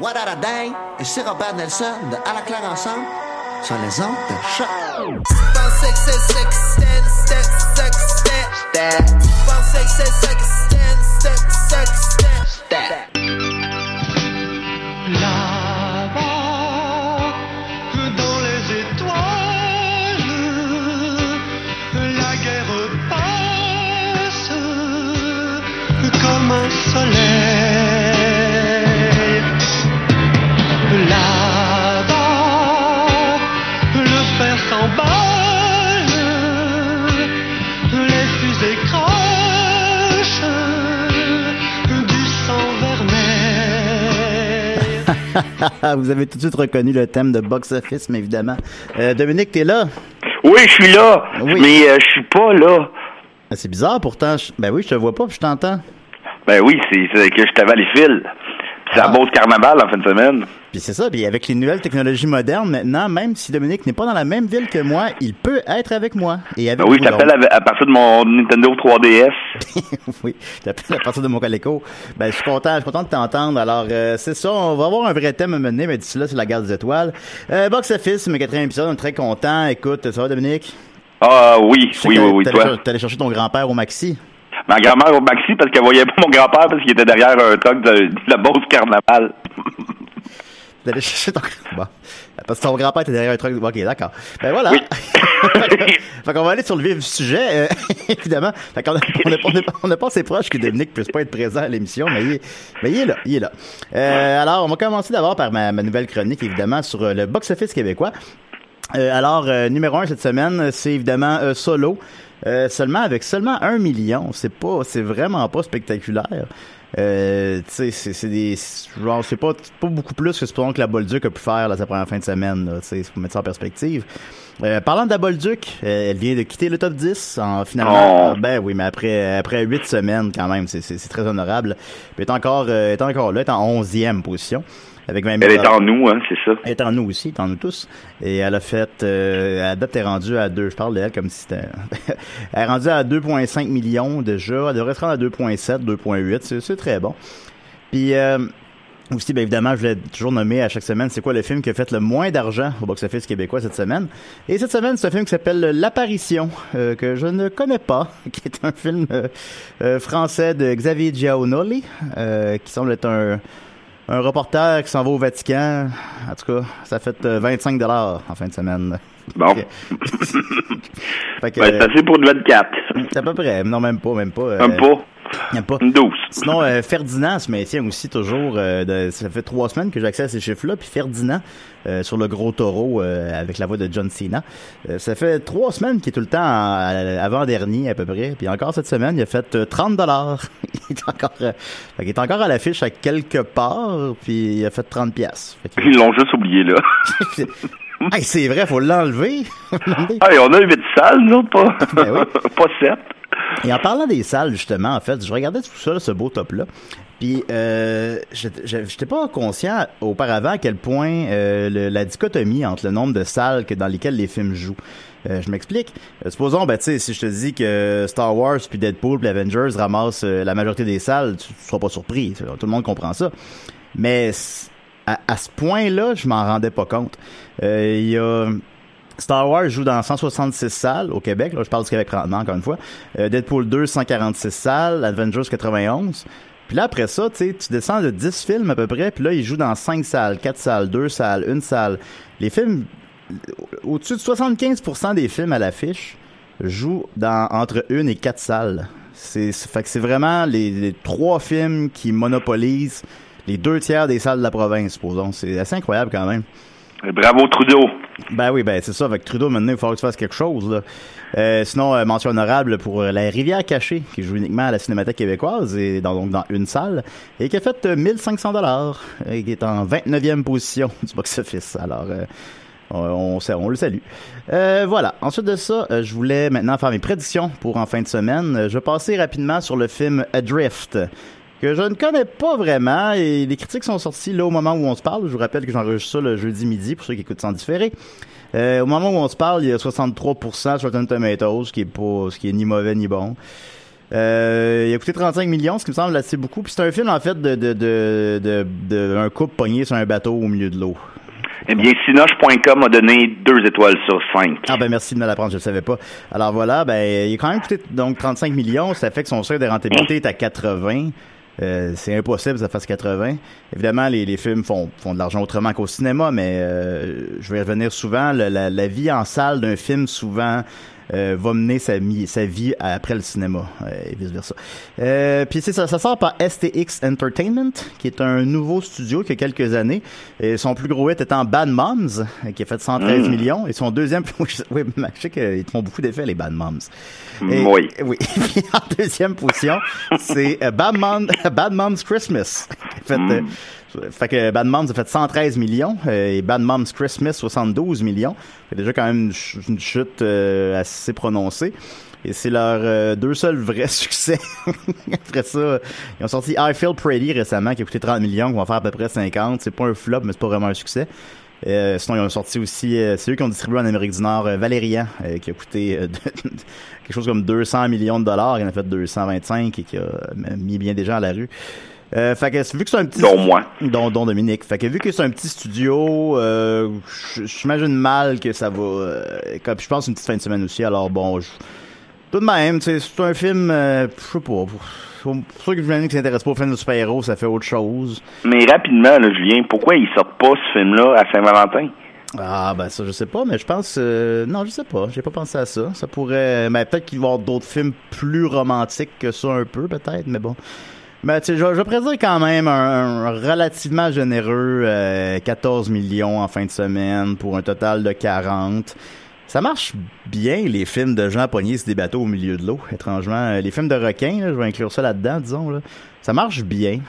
What a dang? Et c'est Robert Nelson de À la claire ensemble sur les ondes de choc. Vous avez tout de suite reconnu le thème de Box Office, mais évidemment. Euh, Dominique, t'es là? Oui, je suis là, Oui. mais euh, je suis pas là. Ah, C'est bizarre pourtant. Je- Ben oui, je te vois pas, puis je t'entends. Ben oui, c'est que je t'avais les fils. C'est Ah. la Beauce Carnaval en fin de semaine. Puis c'est ça, puis avec les nouvelles technologies modernes, maintenant, même si Dominique n'est pas dans la même ville que moi, il peut être avec moi. Et avec Ben oui, je t'appelle à, à partir de mon Nintendo 3DS. oui, je t'appelle à partir de mon Coleco. Ben, je suis content, je suis content de t'entendre. Alors, euh, c'est ça, on va avoir un vrai thème à mener, mais d'ici là, c'est la garde des étoiles. Euh, Box Office, mes quatrième épisode, on est très content. Écoute, ça va, Dominique? Ah oui, oui, oui, oui, toi. T'allais chercher ton grand-père au Maxi. Ma grand-mère au maxi parce qu'elle voyait pas mon grand-père parce qu'il était derrière un truck de, de la Beauce Carnaval. T'allais chercher ton... Bon. Parce que ton grand-père était derrière un truc. Ok, d'accord. Ben voilà. Oui. fait qu'on va aller sur le vif du sujet, euh, évidemment. Fait qu'on a, on a pas assez proche que Dominique puisse pas être présent à l'émission, mais il, est, mais il est là, il est là. Euh, alors, on va commencer d'abord par ma, ma nouvelle chronique, évidemment, sur euh, le box-office québécois. Euh, alors, euh, numéro un cette semaine, c'est évidemment euh, Solo. Seulement avec seulement un million, c'est pas, c'est vraiment pas spectaculaire. Euh, tu sais, c'est des, genre, c'est pas, pas beaucoup plus que ce que la Bolduc a pu faire là, sa première fin de semaine. Là, tu sais, faut mettre ça en perspective. Euh, parlant de la Bolduc, euh, elle vient de quitter le top 10 en finalement. Oh. Ben oui, mais après après huit semaines quand même, c'est c'est c'est très honorable. Puis elle est encore, euh, elle est encore là, elle est en 11e position avec 20 000 Elle est en nous, hein, c'est ça. elle est en nous aussi, elle est en nous tous. Et elle a fait, euh, à date, elle est rendue à 2, je parle d'elle comme si c'était... elle est rendue à 2,5 millions déjà. Elle devrait se rendre à 2,7, 2,8. C'est, très bon. Puis, euh, aussi, bien évidemment, je voulais toujours nommer à chaque semaine c'est quoi le film qui a fait le moins d'argent au box-office québécois cette semaine? Et cette semaine, c'est un film qui s'appelle L'Apparition, euh, que je ne connais pas, qui est un film euh, euh, français de Xavier Giaonoli, euh, qui semble être un, un reporter qui s'en va au Vatican. En tout cas, ça fait euh, 25 dollars en fin de semaine. Bon. Fait que, Ben, c'est assez pour le 24. c'est à peu près. Non, même pas, même pas. euh, Même pas? Il pas. Une douce. Sinon, euh, Ferdinand se maintient aussi toujours. euh, de- ça fait trois semaines que j'ai accès à ces chiffres-là. Puis Ferdinand, euh, sur le gros taureau avec la voix de John Cena, ça fait trois semaines qu'il est tout le temps avant-dernier à peu près. Puis encore cette semaine, il a fait euh, 30 dollars. il est encore, qu'il est encore à l'affiche à quelque part. Puis il a fait 30 pièces. Ils l'ont juste oublié, là. hey, c'est vrai, faut l'enlever. Hey, on a 8 salles, autres, pas, Ben oui. pas 7. Et en parlant des salles, justement, en fait, je regardais tout ça, ce beau top-là. Puis, euh, j'étais pas conscient auparavant à quel point euh, la dichotomie entre le nombre de salles que dans lesquelles les films jouent. Euh, je m'explique. Euh, supposons, ben, tu sais, si je te dis que Star Wars, puis Deadpool, puis Avengers ramassent la majorité des salles, tu, tu seras pas surpris. Tout le monde comprend ça. Mais à, à ce point-là, je m'en rendais pas compte. Il y a Star Wars joue dans 166 salles au Québec. Là, je parle du Québec présentement, encore une fois. Euh, Deadpool 2, 146 salles. Avengers 91. Puis là, après ça, tu descends de 10 films à peu près. Puis là, ils jouent dans 5 salles, 4 salles, 2 salles, 1 salle. Les films, au-dessus de 75% des films à l'affiche jouent dans entre 1 et 4 salles. C'est, c'est- fait que c'est vraiment les, les trois films qui monopolisent les deux tiers des salles de la province, supposons. C'est assez incroyable quand même. Bravo, Trudeau. Ben oui, ben c'est ça. Avec Trudeau, maintenant, il faut que tu fasses quelque chose. Euh, sinon, euh, mention honorable pour euh, La Rivière Cachée, qui joue uniquement à la Cinémathèque québécoise, et dans, donc dans une salle, et qui a fait euh, 1500 dollars, et qui est en 29e position du box-office. Alors, euh, on, le salue. Euh, voilà. Ensuite de ça, euh, je voulais maintenant faire mes prédictions pour en fin de semaine. Euh, Je vais passer rapidement sur le film Adrift que je ne connais pas vraiment et les critiques sont sorties là au moment où on se parle. Je vous rappelle que j'enregistre ça le jeudi midi pour ceux qui écoutent sans différé. Euh, au moment où on se parle, il y a 63% sur Rotten Tomatoes, ce qui est pas, ce qui est ni mauvais ni bon. Euh, il a coûté 35 millions, ce qui me semble assez beaucoup. Puis c'est un film en fait de de de de, de un couple pogné sur un bateau au milieu de l'eau. Eh bien, Sinoche.com a donné 2 étoiles sur 5. Ah ben merci de me l'apprendre, je le savais pas. Alors voilà, ben il a quand même coûté donc 35 millions, ça fait que son seuil de rentabilité est à 80. Euh, c'est impossible que ça fasse 80. Évidemment, les, les films font, font de l'argent autrement qu'au cinéma, mais euh, je vais revenir souvent. la vie en salle d'un film, souvent, euh, va mener sa, sa vie après le cinéma euh, et vice-versa. Euh, Puis c'est ça, ça sort par STX Entertainment, qui est un nouveau studio qui a quelques années. Et son plus gros hit étant Bad Moms, qui a fait 113 Mm. millions. Et son deuxième... oui, je sais qu'ils font beaucoup d'effets, les Bad Moms. Et- Oui. Oui. Puis en deuxième position, c'est euh, Bad, Mom, Bad Moms Christmas. qui a fait, euh, fait que Bad Moms a fait 113 millions euh, et Bad Moms Christmas 72 millions. C'est déjà quand même une, ch- une chute euh, assez prononcée. Et c'est leurs euh, deux seuls vrais succès. Après ça, ils ont sorti I Feel Pretty récemment qui a coûté 30 millions, qui va faire à peu près 50. C'est pas un flop, mais c'est pas vraiment un succès. Sinon, ils ont sorti aussi, c'est eux qui ont distribué en Amérique du Nord euh, Valérian, qui a coûté quelque chose comme 200 millions de dollars. Il en a fait 225 et qui a mis bien des gens à la rue. Euh, fait que vu que c'est un petit Dont moi. dont, dont Dominique. Fait que vu que c'est un petit studio, euh, j'imagine mal que ça va. euh, comme je pense une petite fin de semaine aussi. Alors bon, tout de même, c'est un film, euh, je sais pas. Pour, ceux qui qui s'intéressent pas au film de super-héros, ça fait autre chose. Mais rapidement, là, Julien, pourquoi ils sortent pas ce film-là à Saint-Valentin? Ah ben ça je sais pas mais je pense euh, non je sais pas j'ai pas pensé à ça ça pourrait mais peut-être qu'il va y avoir d'autres films plus romantiques que ça un peu peut-être mais bon mais tu sais je, je prédire quand même un, un relativement généreux euh, 14 millions en fin de semaine pour un total de 40 ça marche bien les films de gens pognés sur des bateaux au milieu de l'eau étrangement. Euh, les films de requins là, je vais inclure ça là-dedans disons là. Ça marche bien.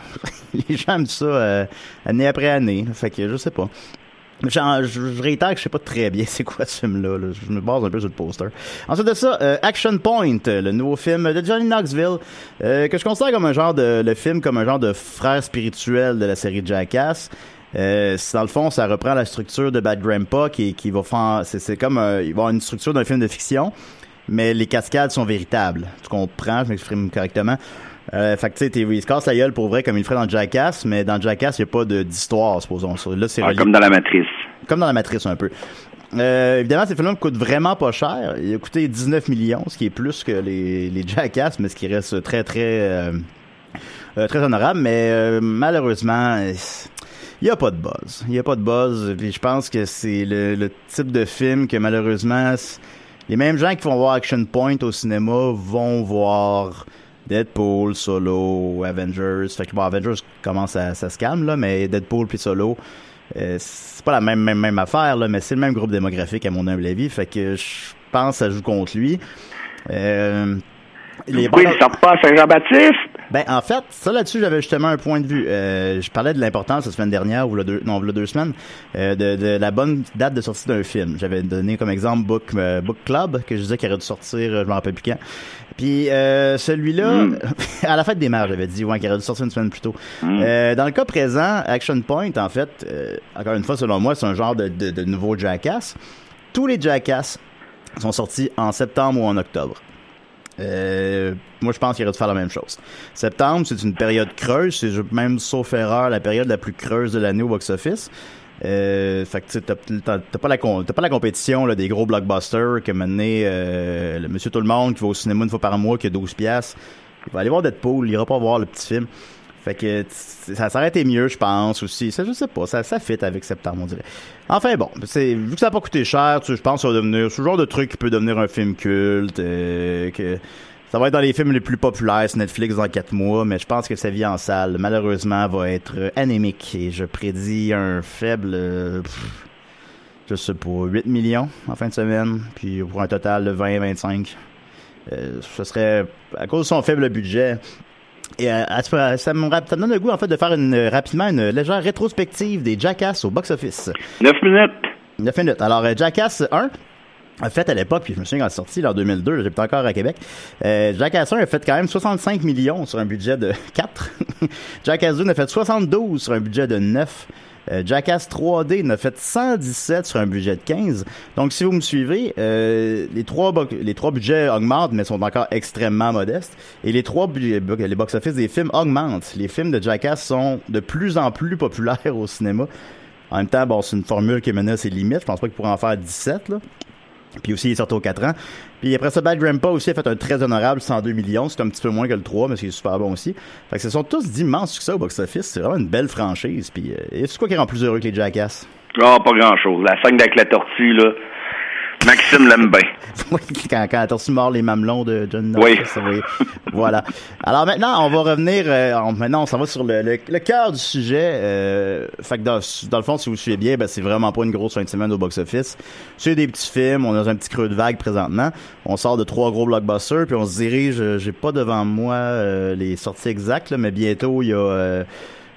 Les gens aiment ça euh, année après année fait que je sais pas Je, réitère que je sais pas très bien c'est quoi ce film-là. là. Je me base un peu sur le poster. Ensuite de ça, euh, Action Point, le nouveau film de Johnny Knoxville, euh, que je considère comme un genre de le film comme un genre de frère spirituel de la série Jackass. Euh, dans le fond, ça reprend la structure de Bad Grandpa qui, qui va faire. C'est, comme va avoir une structure d'un film de fiction, mais les cascades sont véritables. Tu comprends? Je m'exprime correctement. Euh, fait que tu sais, il se casse la gueule pour vrai comme il le ferait dans Jackass, mais dans Jackass, il n'y a pas d'histoire, supposons. Ça, Là, c'est Ah, comme dans la matrice. comme dans la matrice un peu. Euh, évidemment, ces films coûtent vraiment pas cher. Il a coûté 19 millions, ce qui est plus que les, les Jackass, mais ce qui reste très, très, euh, euh, très honorable. Mais malheureusement, il y a pas de buzz. Il y a pas de buzz. Puis je pense que c'est le, le type de film que malheureusement, les mêmes gens qui vont voir Action Point au cinéma vont voir Deadpool, Solo, Avengers. Fait que bon, Avengers commence à ça se calme là, mais Deadpool puis Solo, euh, c'est pas la même même même affaire là, mais c'est le même groupe démographique à mon humble avis. Fait que je pense que ça joue contre lui. Euh, les Pourquoi ils sortent pas à Saint-Jean-Baptiste? Ben, en fait, ça là-dessus, j'avais justement un point de vue. Euh, je parlais de l'importance la semaine dernière, ou la deux, non, la deux semaines, euh, de, de la bonne date de sortie d'un film. J'avais donné comme exemple Book, euh, Book Club, que je disais qu'il aurait dû sortir, euh, je me rappelle plus quand. Puis euh, celui-là, à la fête des mères, j'avais dit, ouais, qu'il aurait dû sortir une semaine plus tôt. Euh, dans le cas présent, Action Point, en fait, euh, encore une fois, selon moi, c'est un genre de, de, de nouveau Jackass. Tous les Jackass sont sortis en septembre ou en octobre. Euh, moi, je pense qu'il aurait dû faire la même chose. Septembre, c'est une période creuse. C'est même, sauf erreur, la période la plus creuse de l'année au box-office. Euh, fait que t'as pas la t'as pas la compétition là, des gros blockbusters que mené euh, le Monsieur Tout le Monde qui va au cinéma une fois par mois qui a 12 piastres. Il va aller voir Deadpool, il ira pas voir le petit film. Fait que ça s'aurait été mieux, je pense aussi. Ça, je sais pas, ça, ça fit avec septembre, on dirait. Enfin bon, c'est vu que ça a pas coûté cher, je pense que ça va devenir ce genre de truc qui peut devenir un film culte, euh, ça va être dans les films les plus populaires sur Netflix dans quatre mois, mais je pense que sa vie en salle, malheureusement, va être euh, anémique et je prédis un faible, euh, pff, je sais pas, 8 millions en fin de semaine, puis pour un total de 20-25. Euh, ce serait, à cause de son faible budget, et euh, à ça me rap- ça me donne le goût en fait de faire une, rapidement une légère rétrospective des Jackass au box-office. 9 minutes. 9 minutes. Alors, euh, Jackass 1 a fait à l'époque, puis je me souviens quand c'est sorti, en 2002, là, j'étais encore à Québec, euh, Jackass 1 a fait quand même 65 millions sur un budget de 4. Jackass 2 a fait 72 sur un budget de 9. Euh, Jackass 3D en a fait 117 sur un budget de 15. Donc, si vous me suivez, euh, les trois les trois budgets augmentent, mais sont encore extrêmement modestes. Et les trois bu- les box-office des films augmentent. Les films de Jackass sont de plus en plus populaires au cinéma. En même temps, bon, c'est une formule qui menée à ses limites. Je pense pas qu'il pourrait en faire 17, là. Puis aussi, il est sorti aux 4 ans. Puis après ça, Bad Grandpa aussi a fait un très honorable 102 millions. C'est un petit peu moins que le 3, mais c'est super bon aussi. Fait que ce sont tous d'immenses succès au box-office. C'est vraiment une belle franchise. Puis, euh, c'est quoi qui rend plus heureux que les Jackass? Ah, pas grand-chose. La scène avec la tortue, là, Maxime l'aime bien. Oui, quand, quand t'as reçu mort les mamelons de John Oui. Ça, oui. voilà. Alors maintenant, on va revenir. euh, on- maintenant, on s'en va sur le, le, le cœur du sujet. Euh, fait que dans, dans le fond, si vous suivez bien, ben, c'est vraiment pas une grosse fin de semaine au box-office. C'est des petits films. On a un petit creux de vague présentement. On sort de trois gros blockbusters, puis on se dirige. euh, J'ai pas devant moi euh, les sorties exactes, là, mais bientôt il y a.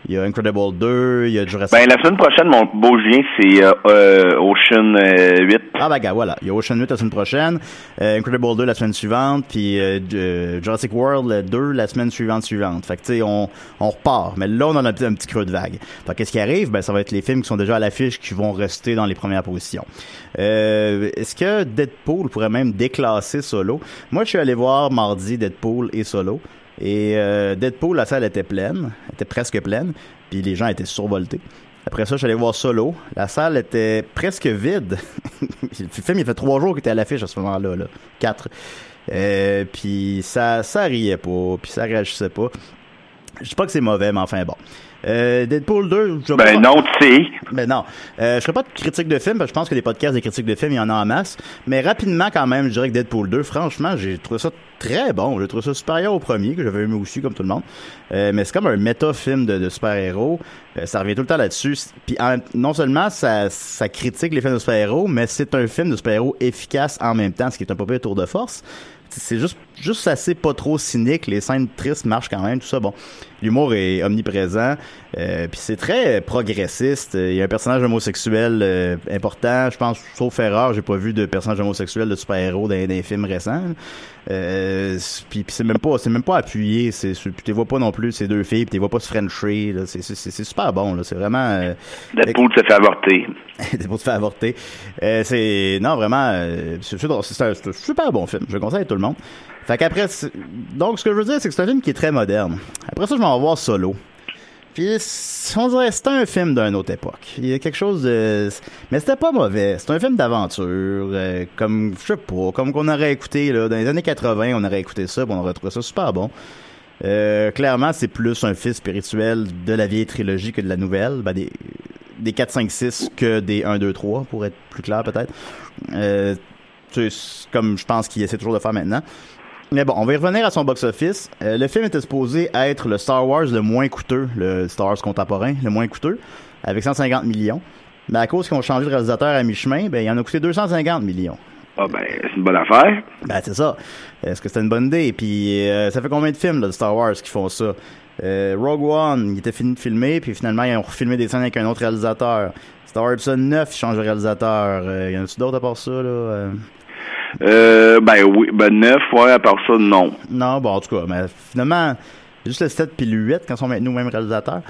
euh, il y a Incredible 2, il y a Jurassic Ben, la semaine prochaine, mon beau Julien, c'est euh, euh, Ocean euh, 8. Ah bah gars, voilà. Il y a Ocean 8 la semaine prochaine, euh, Incredible 2 la semaine suivante, puis euh, euh, Jurassic World le 2 la semaine suivante suivante. Fait que tu sais, on, on repart. Mais là, on en a un petit, un petit creux de vague. Fait que qu'est-ce qui arrive? Ben, ça va être les films qui sont déjà à l'affiche qui vont rester dans les premières positions. Euh, Est-ce que Deadpool pourrait même déclasser Solo? Moi, je suis allé voir mardi Deadpool et Solo. Et euh, Deadpool, la salle était pleine, était presque pleine, puis les gens étaient survoltés. Après ça, j'allais voir Solo. La salle était presque vide. le film, il fait trois jours qu'il était à l'affiche à ce moment-là. Là. Quatre. Euh, puis ça, ça riait pas, puis ça réagissait pas. Je dis pas que c'est mauvais, mais enfin bon. Euh, Deadpool 2, je Ben pas- non, tu sais. ben non. Euh, je ferai pas de critique de film, parce que je pense que les podcasts des critiques de film, il y en a en masse. Mais rapidement, quand même, je dirais que Deadpool 2, franchement, j'ai trouvé ça très bon. J'ai trouvé ça supérieur au premier, que j'avais aimé aussi, comme tout le monde. Euh, mais c'est comme un méta-film de, de super-héros. Euh, ça revient tout le temps là-dessus. Puis en- non seulement ça, ça critique les films de super-héros, mais c'est un film de super-héros efficace en même temps, ce qui est un peu peu tour de force. C'est juste, juste assez pas trop cynique. Les scènes tristes marchent quand même, tout ça. Bon, l'humour est omniprésent. Euh, puis c'est très progressiste. Il y a un personnage homosexuel euh, important. Je pense, sauf erreur, j'ai pas vu de personnage homosexuel de super-héros dans, dans les films récents. Euh, puis, c'est même pas, c'est même pas appuyé. C'est, tu vois pas non plus ces deux filles. Puis tu vois pas se frencher. Là. C'est, super bon. Là. C'est vraiment. Euh, Deadpool se fait avorter. c'est pour te faire avorter. Euh, c'est non vraiment, euh, c'est un super bon film. Je le conseille à tout le monde. Fait qu'après, donc ce que je veux dire, c'est que c'est un film qui est très moderne. Après ça, je m'en vais voir Solo. Puis on dirait c'était un film d'une autre époque. Il y a quelque chose de, mais c'était pas mauvais. C'est un film d'aventure, euh, comme je sais pas, comme qu'on aurait écouté là dans les années 80, on aurait écouté ça, on aurait trouvé ça super bon. Euh, clairement, c'est plus un fils spirituel de la vieille trilogie que de la nouvelle. Ben, des, des 4, 5, 6 que des 1, 2, 3, pour être plus clair peut-être. Euh, comme je pense qu'il essaie toujours de faire maintenant. Mais bon, on va y revenir à son box-office. Euh, le film était supposé être le Star Wars le moins coûteux, le Star Wars contemporain, le moins coûteux, avec 150 millions. Mais à cause qu'ils ont changé de réalisateur à mi-chemin, ben, il en a coûté 250 millions. Ah ben, c'est une bonne affaire. Ben, c'est ça. Est-ce que c'était une bonne idée? Puis, euh, ça fait combien de films, là, de Star Wars qui font ça? Euh, Rogue One, il était fini de filmer, puis finalement, ils ont refilmé des scènes avec un autre réalisateur. Star Wars Episode 9, il change de réalisateur. Euh, y en a-tu d'autres à part ça, là? Euh, ben oui, ben 9, ouais, à part ça, non. Non, bon, en tout cas, mais finalement, juste le 7 puis le 8, quand sont maintenant même réalisateur,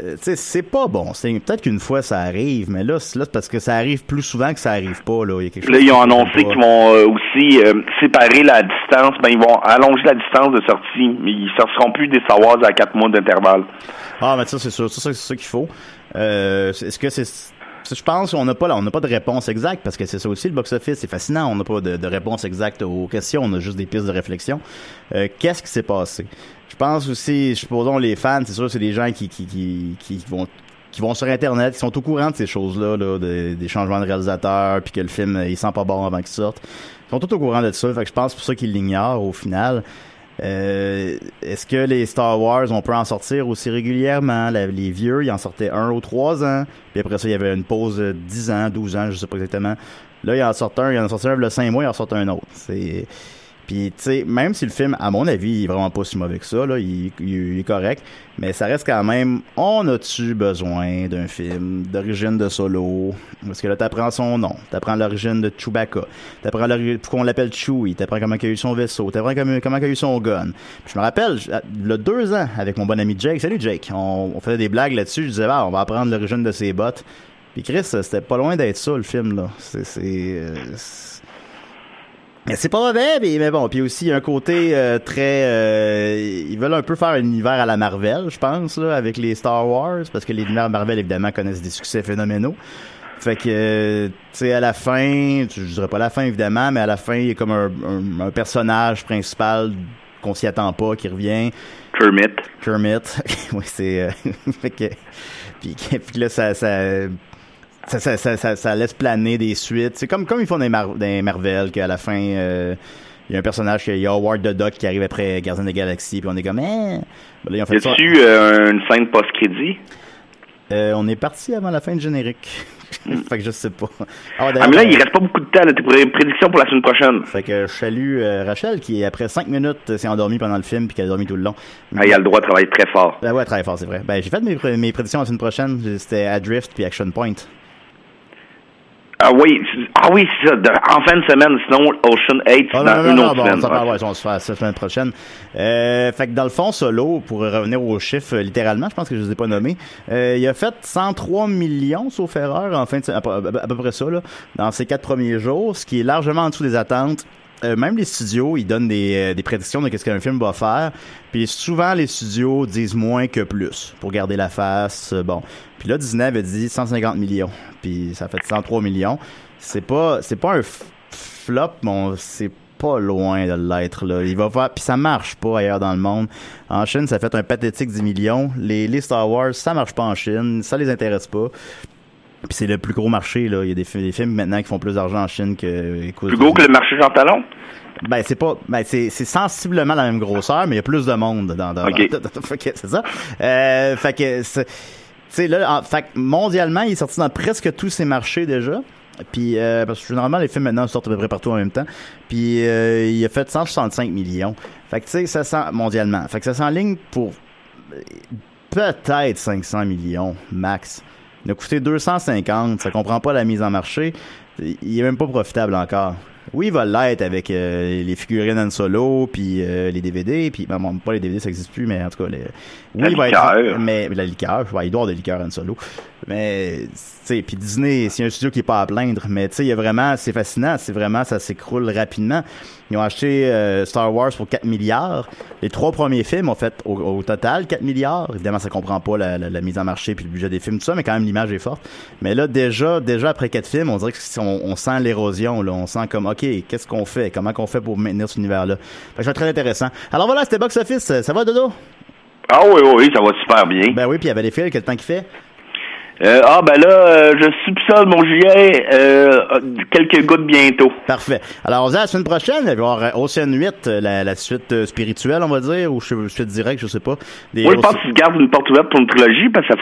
euh, tu sais, c'est pas bon. C'est peut-être qu'une fois ça arrive, mais là, c'est parce que ça arrive plus souvent que ça arrive pas. Là, Il y a quelque Là, chose ils ont annoncé qu'ils vont euh, aussi euh, séparer la distance. Ben, ils vont allonger la distance de sortie, mais ils sortiront plus des Star Wars à 4 mois d'intervalle. Ah, mais ça, c'est sûr. C'est ça, ça qu'il faut. Est-ce que c'est. Je pense qu'on n'a pas là, on n'a pas de réponse exacte parce que c'est ça aussi le box-office, c'est fascinant. On n'a pas de, réponse exacte aux questions, on a juste des pistes de réflexion. Euh, Qu'est-ce qui s'est passé? Je pense aussi, supposons les fans, c'est sûr, c'est des gens qui qui, vont qui vont sur internet, qui sont au courant de ces choses-là, là, de- des changements de réalisateur, puis que le film euh, il sent pas bon avant qu'il sorte. Ils sont tous au courant de ça, fait que je pense pour ça qu'ils l'ignorent au final. Euh, Est-ce que les Star Wars, on peut en sortir aussi régulièrement? Les vieux, ils en sortaient un ou trois ans. Puis après ça, il y avait une pause de 10 ans, 12 ans, je sais pas exactement. Là, il en sort un, il en sort un, le 5 mois, il en sort un autre. Puis, tu sais, même si le film, à mon avis, il est vraiment pas si mauvais que ça, là, il, est correct, mais ça reste quand même, on a-tu besoin d'un film d'origine de Solo? Parce que là, t'apprends son nom, t'apprends l'origine de Chewbacca, t'apprends pourquoi on l'appelle Chewie, t'apprends comment il a eu son vaisseau, t'apprends comment, comment il a eu son gun. Puis je me rappelle, il y a deux ans, avec mon bon ami Jake, salut Jake, on, faisait des blagues là-dessus, je disais, ah, on va apprendre l'origine de ses bottes. Puis Chris, c'était pas loin d'être ça, le film, là. C'est... c'est, pas mauvais, mais, mais bon. Puis aussi, il y a un côté euh, très... euh, ils veulent un peu faire un univers à la Marvel, je pense, là, avec les Star Wars, parce que les univers Marvel, évidemment, connaissent des succès phénoménaux. Fait que, euh, tu sais, à la fin, je dirais pas la fin, évidemment, mais à la fin, il y a comme un, un- un personnage principal qu'on s'y attend pas, qui revient. Kermit. Kermit. oui, c'est... euh, fait que... Puis, puis là, ça... ça ça, ça, ça, ça, ça laisse planer des suites. C'est comme, comme ils font dans Mar- dans Marvel, qu'à la fin, euh, il y a un personnage, il y a Howard the Duck qui arrive après Gardien des Galaxies, puis on est comme, eh. Ben là, ils ont Y fait ça. a-tu euh, une scène post-crédit? Euh, on est parti avant la fin du générique. fait que je sais pas. Ah, Ah, mais là, il reste pas beaucoup de temps. là. Tes pré- prédictions pour la semaine prochaine. Fait que je salue euh, Rachel qui, après cinq minutes, s'est endormie pendant le film puis qui a dormi tout le long. Ah, il a le droit de travailler très fort. Ben ouais, très fort, c'est vrai. Ben, j'ai fait mes prédictions la semaine prochaine. C'était Adrift puis Action Point. Ah oui, c'est- ah oui, c'est ça. de- en fin de semaine, sinon Ocean 8, c'est Ah, dans non, non, une non, autre bon, semaine. ça Ouais. parle, ouais, on se fait la semaine prochaine. Euh, fait que dans le fond, Solo, pour revenir aux chiffres, euh, littéralement, je pense que je les ai pas nommés, euh, il a fait 103 millions, sauf erreur, en fin de, à, peu- à peu près ça, là, dans ses quatre premiers jours, ce qui est largement en dessous des attentes. Euh, même les studios, ils donnent des, euh, des prédictions de qu'est-ce qu'un film va faire. Puis souvent, les studios disent moins que plus pour garder la face. euh, bon. Puis là, Disney avait dit 150 millions. Puis ça fait 103 millions. C'est pas, c'est pas un flop, mais on- c'est pas loin de l'être. Il va faire, puis ça marche pas ailleurs dans le monde. En Chine, ça fait un pathétique 10 millions. Les, les Star Wars, ça marche pas en Chine, ça les intéresse pas. Puis c'est le plus gros marché là. Il y a des, des films maintenant qui font plus d'argent en Chine que. Plus gros que le marché Jean Talon? Ben c'est pas, ben c'est c'est sensiblement la même grosseur, mais il y a plus de monde dans. dans, c'est ça. Euh, fait que c'est- tu sais là, en- fait mondialement, il est sorti dans presque tous ces marchés déjà. Puis euh, parce que généralement les films maintenant sortent à peu près partout en même temps. Puis euh, il a fait 165 millions. Fait que tu sais ça sent mondialement. Fait que ça s'enligne pour euh, peut-être 500 millions max. Il a coûté 250, ça comprend pas la mise en marché. Il est même pas profitable encore. Oui, il va l'être avec euh, les figurines en solo, puis euh, les DVD, puis ben, bon, pas les DVD, ça existe plus, mais en tout cas, les, oui, La il va liqueur. être, mais mais la liqueur, ouais, il doit avoir des liqueurs en solo, mais tu sais, puis Disney, c'est un studio qui est pas à plaindre, mais tu sais, il y a vraiment, c'est fascinant, c'est vraiment, ça s'écroule rapidement. Ils ont acheté euh, Star Wars pour 4 milliards. Les trois premiers films ont fait au, au total 4 milliards. Évidemment, ça comprend pas la, la- la mise en marché puis le budget des films, tout ça, mais quand même l'image est forte. Mais là, déjà, déjà après quatre films, on dirait qu'on on sent l'érosion. Là, on sent comme, ok, qu'est-ce qu'on fait, comment qu'on fait pour maintenir cet univers-là? Fait que c'est très intéressant. Alors voilà, c'était box office. Ça va, Dodo? Ah oui, oui, oui, ça va super bien. Ben oui, puis il y avait les fils. Quel temps qu'il fait? Euh, ah, ben là, euh, je soupçonne mon juillet euh, quelques gouttes bientôt. Parfait. Alors, on se dit à la semaine prochaine, il va y avoir euh, Ocean 8, euh, la, la suite spirituelle, on va dire, ou je- suite directe, je sais pas. Des Moi, je pense qu'ils gardent une porte ouverte pour une trilogie parce que ça